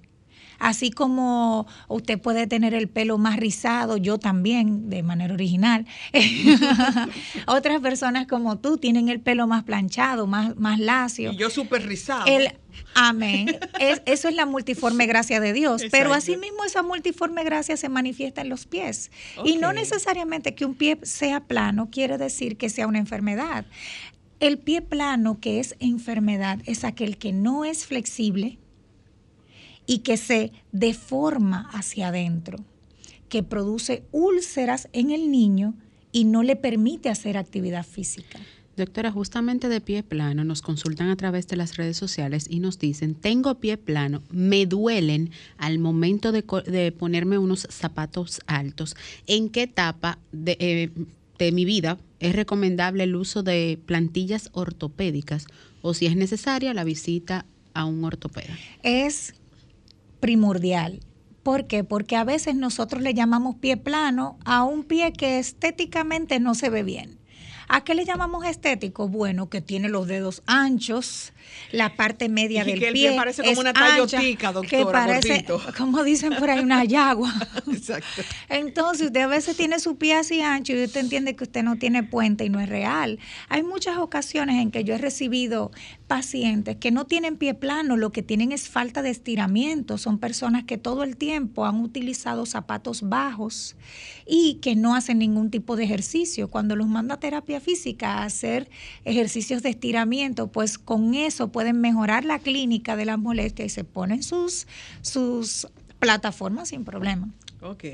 Así como usted puede tener el pelo más rizado, yo también, de manera original. (laughs) Otras personas como tú tienen el pelo más planchado, más, más lacio. Y yo súper rizado. amén. eso es la multiforme gracia de Dios. Pero asimismo esa multiforme gracia se manifiesta en los pies. Y no necesariamente que un pie sea plano quiere decir que sea una enfermedad. El pie plano, que es enfermedad, es aquel que no es flexible y que se deforma hacia adentro, que produce úlceras en el niño y no le permite hacer actividad física. Doctora, justamente de pie plano nos consultan a través de las redes sociales y nos dicen, tengo pie plano, me duelen al momento de, ponerme unos zapatos altos. ¿En qué etapa de, eh, de mi vida es recomendable el uso de plantillas ortopédicas o si es necesaria la visita a un ortopeda? Es primordial. ¿Por qué? Porque a veces nosotros le llamamos pie plano a un pie que estéticamente no se ve bien. ¿A qué le llamamos estético? Bueno, que tiene los dedos anchos, la parte media del que el pie, parece como una tallotica, doctora, que parece, como dicen por ahí, una yagua. (laughs) Exacto. Entonces, usted a veces tiene su pie así ancho y usted entiende que usted no tiene puente y no es real. Hay muchas ocasiones en que yo he recibido pacientes que no tienen pie plano, lo que tienen es falta de estiramiento. Son personas que todo el tiempo han utilizado zapatos bajos y que no hacen ningún tipo de ejercicio. Cuando los manda a terapia física a hacer ejercicios de estiramiento, pues con eso pueden mejorar la clínica de las molestias y se ponen sus, sus plataforma sin problema. Ok.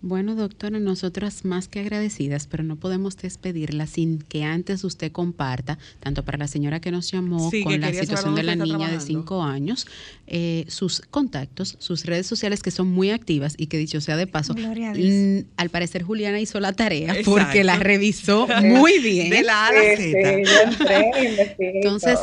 Bueno, doctora, nosotras más que agradecidas, pero no podemos despedirla sin que antes usted comparta, tanto para la señora que nos llamó con la situación de la niña de cinco años, eh, sus contactos, sus redes sociales que son muy activas y que dicho sea de paso, al parecer Juliana hizo la tarea porque la revisó (laughs) muy bien. De la A a la Z. Entonces,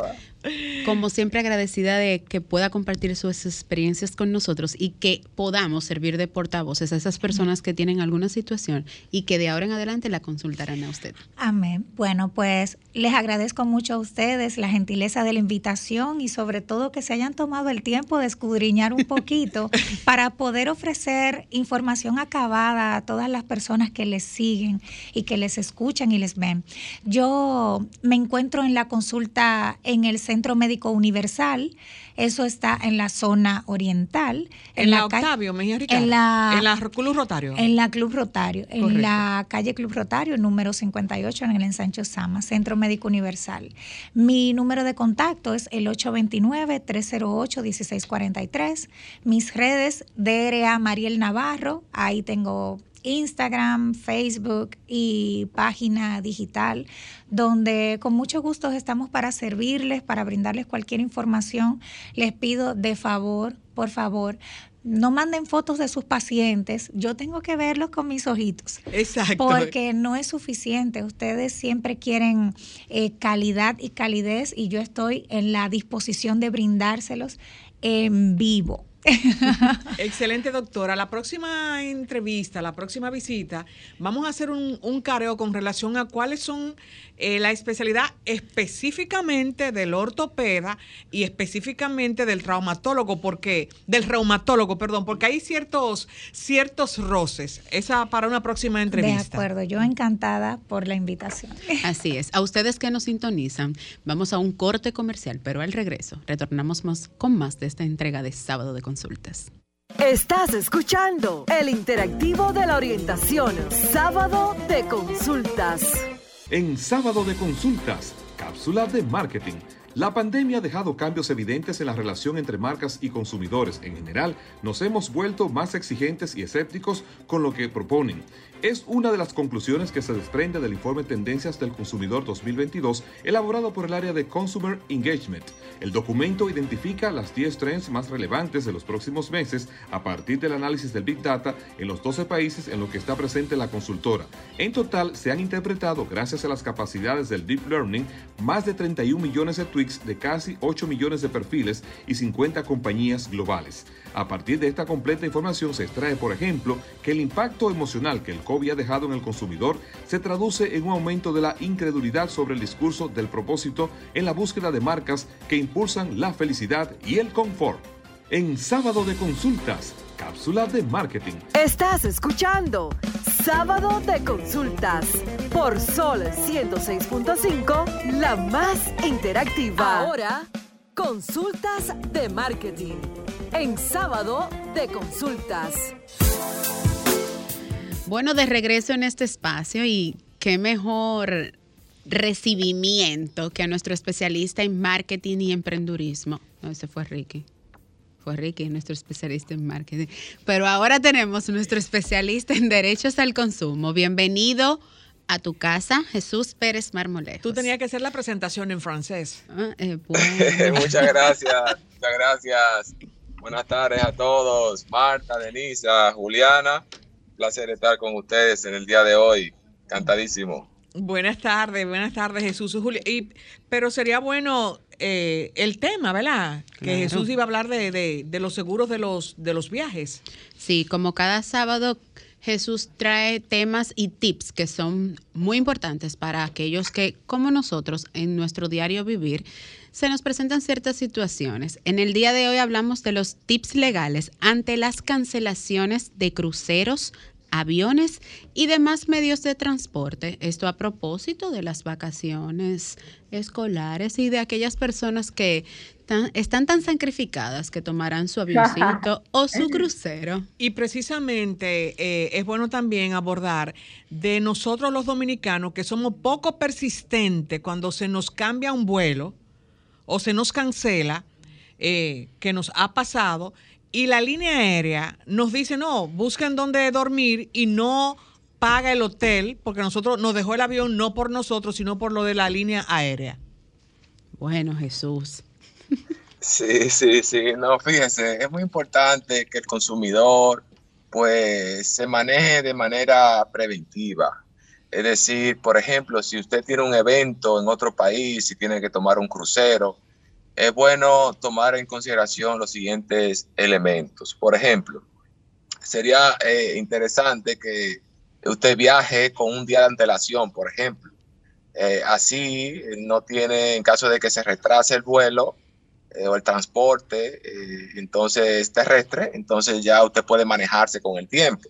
como siempre agradecida de que pueda compartir sus experiencias con nosotros y que podamos servir de portavoces a esas personas que tienen alguna situación y que de ahora en adelante la consultarán a usted. Amén. Bueno, pues les agradezco mucho a ustedes la gentileza de la invitación y sobre todo que se hayan tomado el tiempo de escudriñar un poquito (laughs) para poder ofrecer información acabada a todas las personas que les siguen y que les escuchan y les ven. Yo me encuentro en la consulta en el centro Centro Médico Universal. Eso está en la zona oriental. En, la, Octavio, Mejía En la, en la Club Rotario. En la Club Rotario. En la calle Club Rotario, número 58, en el ensancho Sama, Centro Médico Universal. Mi número de contacto es el 829-308-1643. Mis redes, DRA Mariel Navarro. Ahí tengo Instagram, Facebook y página digital, donde con mucho gusto estamos para servirles, para brindarles cualquier información. Les pido de favor, por favor, no manden fotos de sus pacientes, yo tengo que verlos con mis ojitos. Exacto. Porque no es suficiente. Ustedes siempre quieren eh, calidad y calidez y yo estoy en la disposición de brindárselos en vivo. (laughs) Excelente, doctora. La próxima entrevista, la próxima visita, vamos a hacer un, un careo con relación a cuáles son eh, la especialidad específicamente del ortopeda y específicamente del traumatólogo, porque, del reumatólogo, perdón, porque hay ciertos, ciertos roces. Esa para una próxima entrevista. De acuerdo, yo encantada por la invitación. (laughs) Así es. A ustedes que nos sintonizan, vamos a un corte comercial, pero al regreso retornamos más con más de esta entrega de sábado de consultas. Estás escuchando el interactivo de la orientación, sábado de consultas. En sábado de consultas, cápsula de marketing. La pandemia ha dejado cambios evidentes en la relación entre marcas y consumidores. En general, nos hemos vuelto más exigentes y escépticos con lo que proponen es una de las conclusiones que se desprende del informe Tendencias del Consumidor 2022 elaborado por el área de Consumer Engagement. El documento identifica las 10 trends más relevantes de los próximos meses a partir del análisis del Big Data en los 12 países en los que está presente la consultora. En total, se han interpretado, gracias a las capacidades del Deep Learning, más de 31 millones de tweets de casi 8 millones de perfiles y 50 compañías globales. A partir de esta completa información se extrae, por ejemplo, que el impacto emocional que el COVID ha dejado en el consumidor se traduce en un aumento de la incredulidad sobre el discurso del propósito en la búsqueda de marcas que impulsan la felicidad y el confort. En sábado de consultas, cápsula de marketing. Estás escuchando Sábado de Consultas por Sol 106.5, la más interactiva. Ahora, consultas de marketing en sábado de consultas. Bueno, de regreso en este espacio y qué mejor recibimiento que a nuestro especialista en marketing y emprendurismo. No, ese fue Ricky. Fue Ricky, nuestro especialista en marketing. Pero ahora tenemos nuestro especialista en derechos al consumo. Bienvenido a tu casa, Jesús Pérez Marmolejo. Tú tenías que hacer la presentación en francés. Ah, eh, (laughs) muchas gracias, muchas gracias. Buenas tardes a todos. Marta, Denisa, Juliana. Placer estar con ustedes en el día de hoy. Cantadísimo. Buenas tardes, buenas tardes Jesús. Y, pero sería bueno eh, el tema, ¿verdad? Que Jesús iba a hablar de, de, los seguros de los, de los viajes. Sí, como cada sábado Jesús trae temas y tips que son muy importantes para aquellos que, como nosotros, en nuestro diario vivir, se nos presentan ciertas situaciones. En el día de hoy hablamos de los tips legales ante las cancelaciones de cruceros, aviones y demás medios de transporte. Esto a propósito de las vacaciones escolares y de aquellas personas que están tan sacrificadas que tomarán su avioncito o su crucero. Y precisamente eh, es bueno también abordar de nosotros los dominicanos que somos poco persistentes cuando se nos cambia un vuelo o se nos cancela, eh, que nos ha pasado, y la línea aérea nos dice, no, busquen dónde dormir y no paga el hotel, porque nosotros nos dejó el avión no por nosotros, sino por lo de la línea aérea. Bueno, Jesús. Sí, sí, sí. No, fíjense, es muy importante que el consumidor pues se maneje de manera preventiva. Es decir, por ejemplo, si usted tiene un evento en otro país y tiene que tomar un crucero, es bueno tomar en consideración los siguientes elementos. Por ejemplo, sería eh, interesante que usted viaje con un día de antelación, por ejemplo. Eh, así no tiene, en caso de que se retrase el vuelo eh, o el transporte, entonces terrestre, entonces ya usted puede manejarse con el tiempo.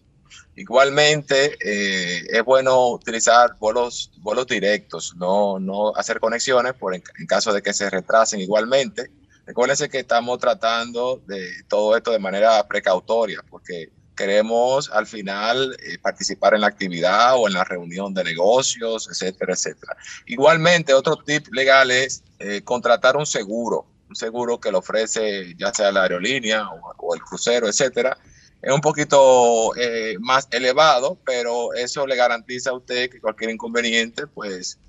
Igualmente, es bueno utilizar vuelos, vuelos directos, no, no hacer conexiones por en, caso de que se retrasen igualmente. Recuérdense que estamos tratando de todo esto de manera precautoria, porque queremos al final eh, participar en la actividad o en la reunión de negocios, etcétera, etcétera. Igualmente, otro tip legal es eh, contratar un seguro, un seguro que lo ofrece ya sea la aerolínea o el crucero, etcétera, es un poquito eh, más elevado, pero eso le garantiza a usted que cualquier inconveniente, pues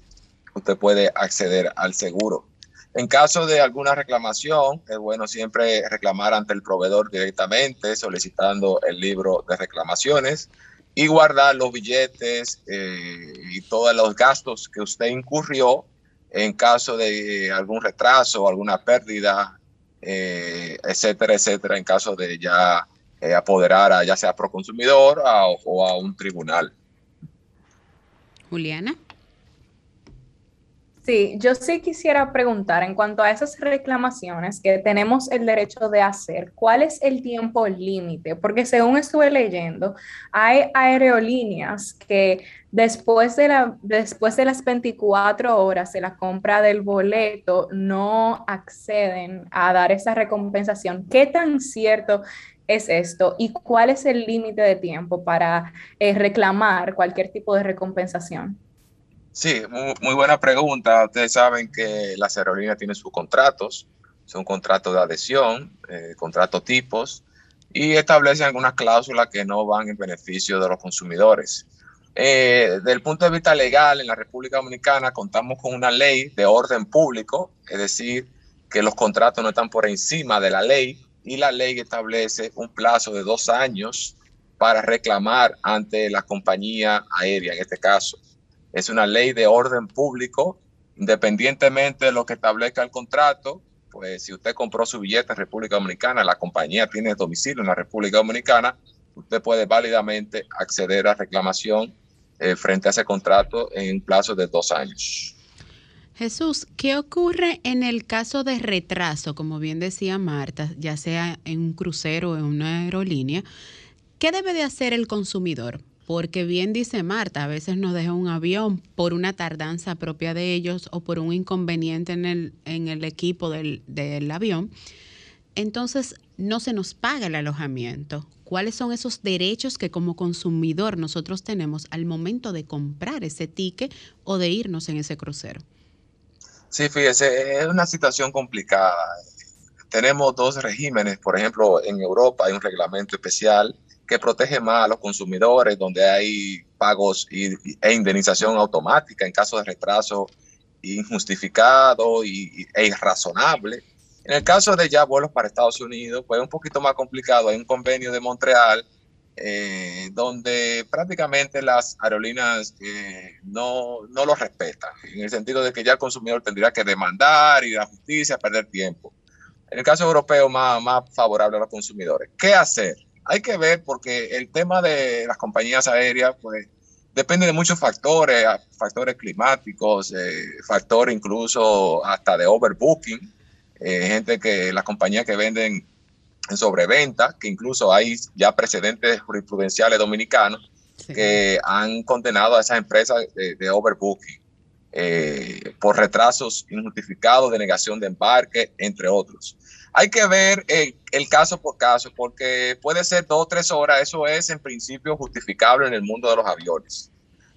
usted puede acceder al seguro. En caso de alguna reclamación, es bueno siempre reclamar ante el proveedor directamente, solicitando el libro de reclamaciones y guardar los billetes eh, y todos los gastos que usted incurrió en caso de algún retraso, alguna pérdida, eh, etcétera, etcétera, en caso de ya eh, apoderar a ya sea pro consumidor o a un tribunal. Juliana. Sí, yo sí quisiera preguntar en cuanto a esas reclamaciones que tenemos el derecho de hacer, ¿cuál es el tiempo límite? Porque según estuve leyendo, hay aerolíneas que después de, la, después de las 24 horas de la compra del boleto no acceden a dar esa recompensación. ¿Qué tan cierto es esto y cuál es el límite de tiempo para eh, reclamar cualquier tipo de recompensación? Sí, muy, buena pregunta. Ustedes saben que las aerolíneas tienen sus contratos, son contratos de adhesión, eh, contratos tipos, y establecen algunas cláusulas que no van en beneficio de los consumidores. Eh, desde el punto de vista legal, en la República Dominicana contamos con una ley de orden público, es decir, que los contratos no están por encima de la ley, y la ley establece un plazo de dos años para reclamar ante la compañía aérea, en este caso. Es una ley de orden público, independientemente de lo que establezca el contrato, pues si usted compró su billete en República Dominicana, la compañía tiene domicilio en la República Dominicana, usted puede válidamente acceder a reclamación eh, frente a ese contrato en un plazo de dos años. Jesús, ¿qué ocurre en el caso de retraso, como bien decía Marta, ya sea en un crucero o en una aerolínea? ¿Qué debe de hacer el consumidor? Porque bien dice Marta, a veces nos deja un avión por una tardanza propia de ellos o por un inconveniente en el, en el equipo del, del avión. Entonces, no se nos paga el alojamiento. ¿Cuáles son esos derechos que como consumidor nosotros tenemos al momento de comprar ese ticket o de irnos en ese crucero? Sí, fíjese, es una situación complicada. Tenemos dos regímenes, por ejemplo, en Europa hay un reglamento especial que protege más a los consumidores, donde hay pagos e indemnización automática en caso de retraso injustificado y, e irrazonable. En el caso de ya vuelos para Estados Unidos, pues es un poquito más complicado. Hay un convenio de Montreal eh, donde prácticamente las aerolíneas eh, no, no lo respetan, en el sentido de que ya el consumidor tendría que demandar, ir a la justicia, perder tiempo. En el caso europeo, más, más favorable a los consumidores. ¿Qué hacer? Hay que ver porque el tema de las compañías aéreas, pues depende de muchos factores, factores climáticos, eh, factores incluso hasta de overbooking, gente que las compañías que venden en sobreventa, que incluso hay ya precedentes jurisprudenciales dominicanos que han condenado a esas empresas de, overbooking eh, por retrasos injustificados de negación de embarque, entre otros. Hay que ver el, caso por caso, porque puede ser dos o tres horas, eso es en principio justificable en el mundo de los aviones.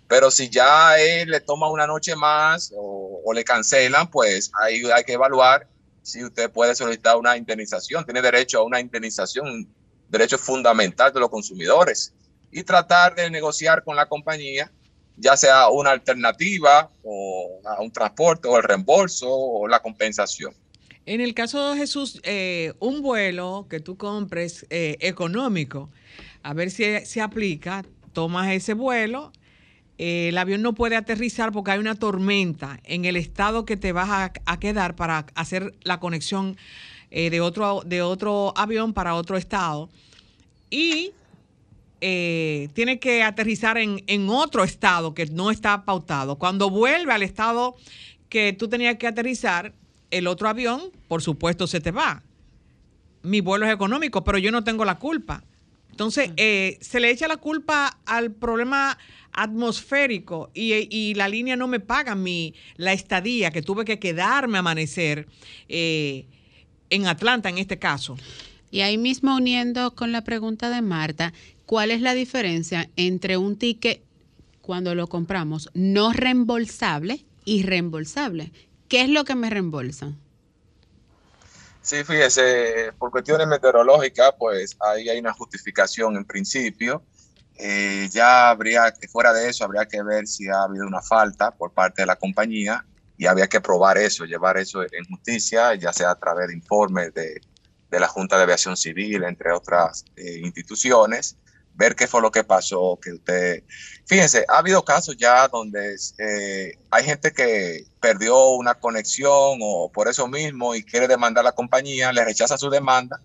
Pero si ya él le toma una noche más o, o le cancelan, pues ahí hay que evaluar si usted puede solicitar una indemnización, tiene derecho a una indemnización, derecho fundamental de los consumidores, y tratar de negociar con la compañía, ya sea una alternativa o un transporte o el reembolso o la compensación. En el caso de Jesús, eh, un vuelo que tú compres eh, económico, a ver si se aplica, tomas ese vuelo, el avión no puede aterrizar porque hay una tormenta en el estado que te vas a, quedar para hacer la conexión eh, de, otro, de otro avión para otro estado. Y tiene que aterrizar en, en, otro estado que no está pautado. Cuando vuelve al estado que tú tenías que aterrizar, el otro avión, por supuesto, se te va. Mi vuelo es económico, pero yo no tengo la culpa. Entonces, eh, se le echa la culpa al problema atmosférico y, la línea no me paga mi, la estadía que tuve que quedarme a amanecer eh, en Atlanta en este caso. Y ahí mismo uniendo con la pregunta de Marta, ¿cuál es la diferencia entre un ticket cuando lo compramos no reembolsable y reembolsable? ¿Qué es lo que me reembolsan? Sí, fíjese, por cuestiones meteorológicas, pues ahí hay una justificación en principio. Eh, ya habría que, fuera de eso, habría que ver si ha habido una falta por parte de la compañía y había que probar eso, llevar eso en justicia, ya sea a través de informes de, de la Junta de Aviación Civil, entre otras eh, instituciones ver qué fue lo que pasó, que usted... Fíjense, ha habido casos ya donde eh, hay gente que perdió una conexión o por eso mismo y quiere demandar a la compañía, le rechaza su demanda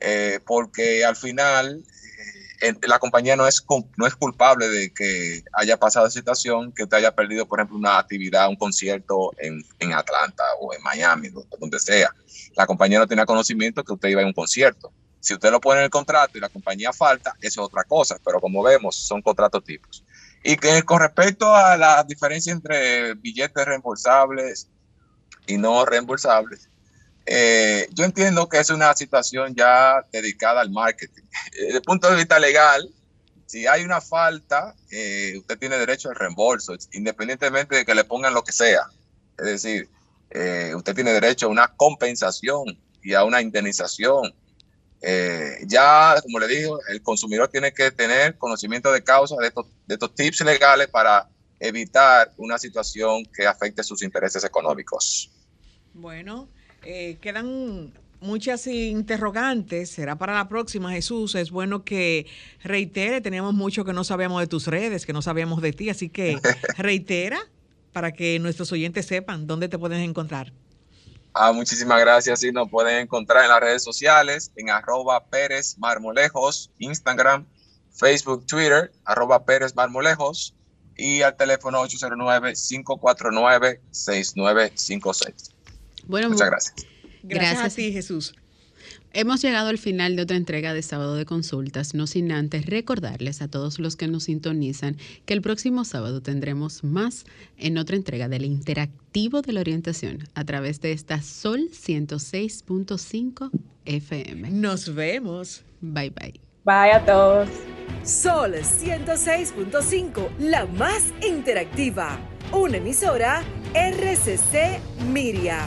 eh, porque al final la compañía no es, no es culpable de que haya pasado esa situación, que usted haya perdido, por ejemplo, una actividad, un concierto en, en Atlanta o en Miami, donde sea. La compañía no tenía conocimiento que usted iba a un concierto. Si usted lo pone en el contrato y la compañía falta, eso es otra cosa, pero como vemos, son contratos tipos. Y que con respecto a la diferencia entre billetes reembolsables y no reembolsables, eh, yo entiendo que es una situación ya dedicada al marketing. (laughs) Desde el punto de vista legal, si hay una falta, eh, usted tiene derecho al reembolso, independientemente de que le pongan lo que sea. Es decir, eh, usted tiene derecho a una compensación y a una indemnización ya, como le digo, el consumidor tiene que tener conocimiento de causa de estos, de estos tips legales para evitar una situación que afecte sus intereses económicos. Bueno, eh, quedan muchas interrogantes. Será para la próxima, Jesús. Es bueno que reitere. Teníamos mucho que no sabíamos de tus redes, que no sabíamos de ti. Así que (laughs) reitera para que nuestros oyentes sepan dónde te pueden encontrar. Ah, muchísimas gracias. y nos pueden encontrar en las redes sociales, en arroba Pérez Marmolejos, Instagram, Facebook, Twitter, arroba Pérez Marmolejos y al teléfono 809-549-6956. Bueno, muchas gracias. Gracias, gracias a ti, Jesús. Hemos llegado al final de otra entrega de sábado de consultas, no sin antes recordarles a todos los que nos sintonizan que el próximo sábado tendremos más en otra entrega del interactivo de la orientación a través de esta Sol 106.5 FM. Nos vemos. Bye bye. Bye a todos. Sol 106.5, la más interactiva. Una emisora RCC Miria.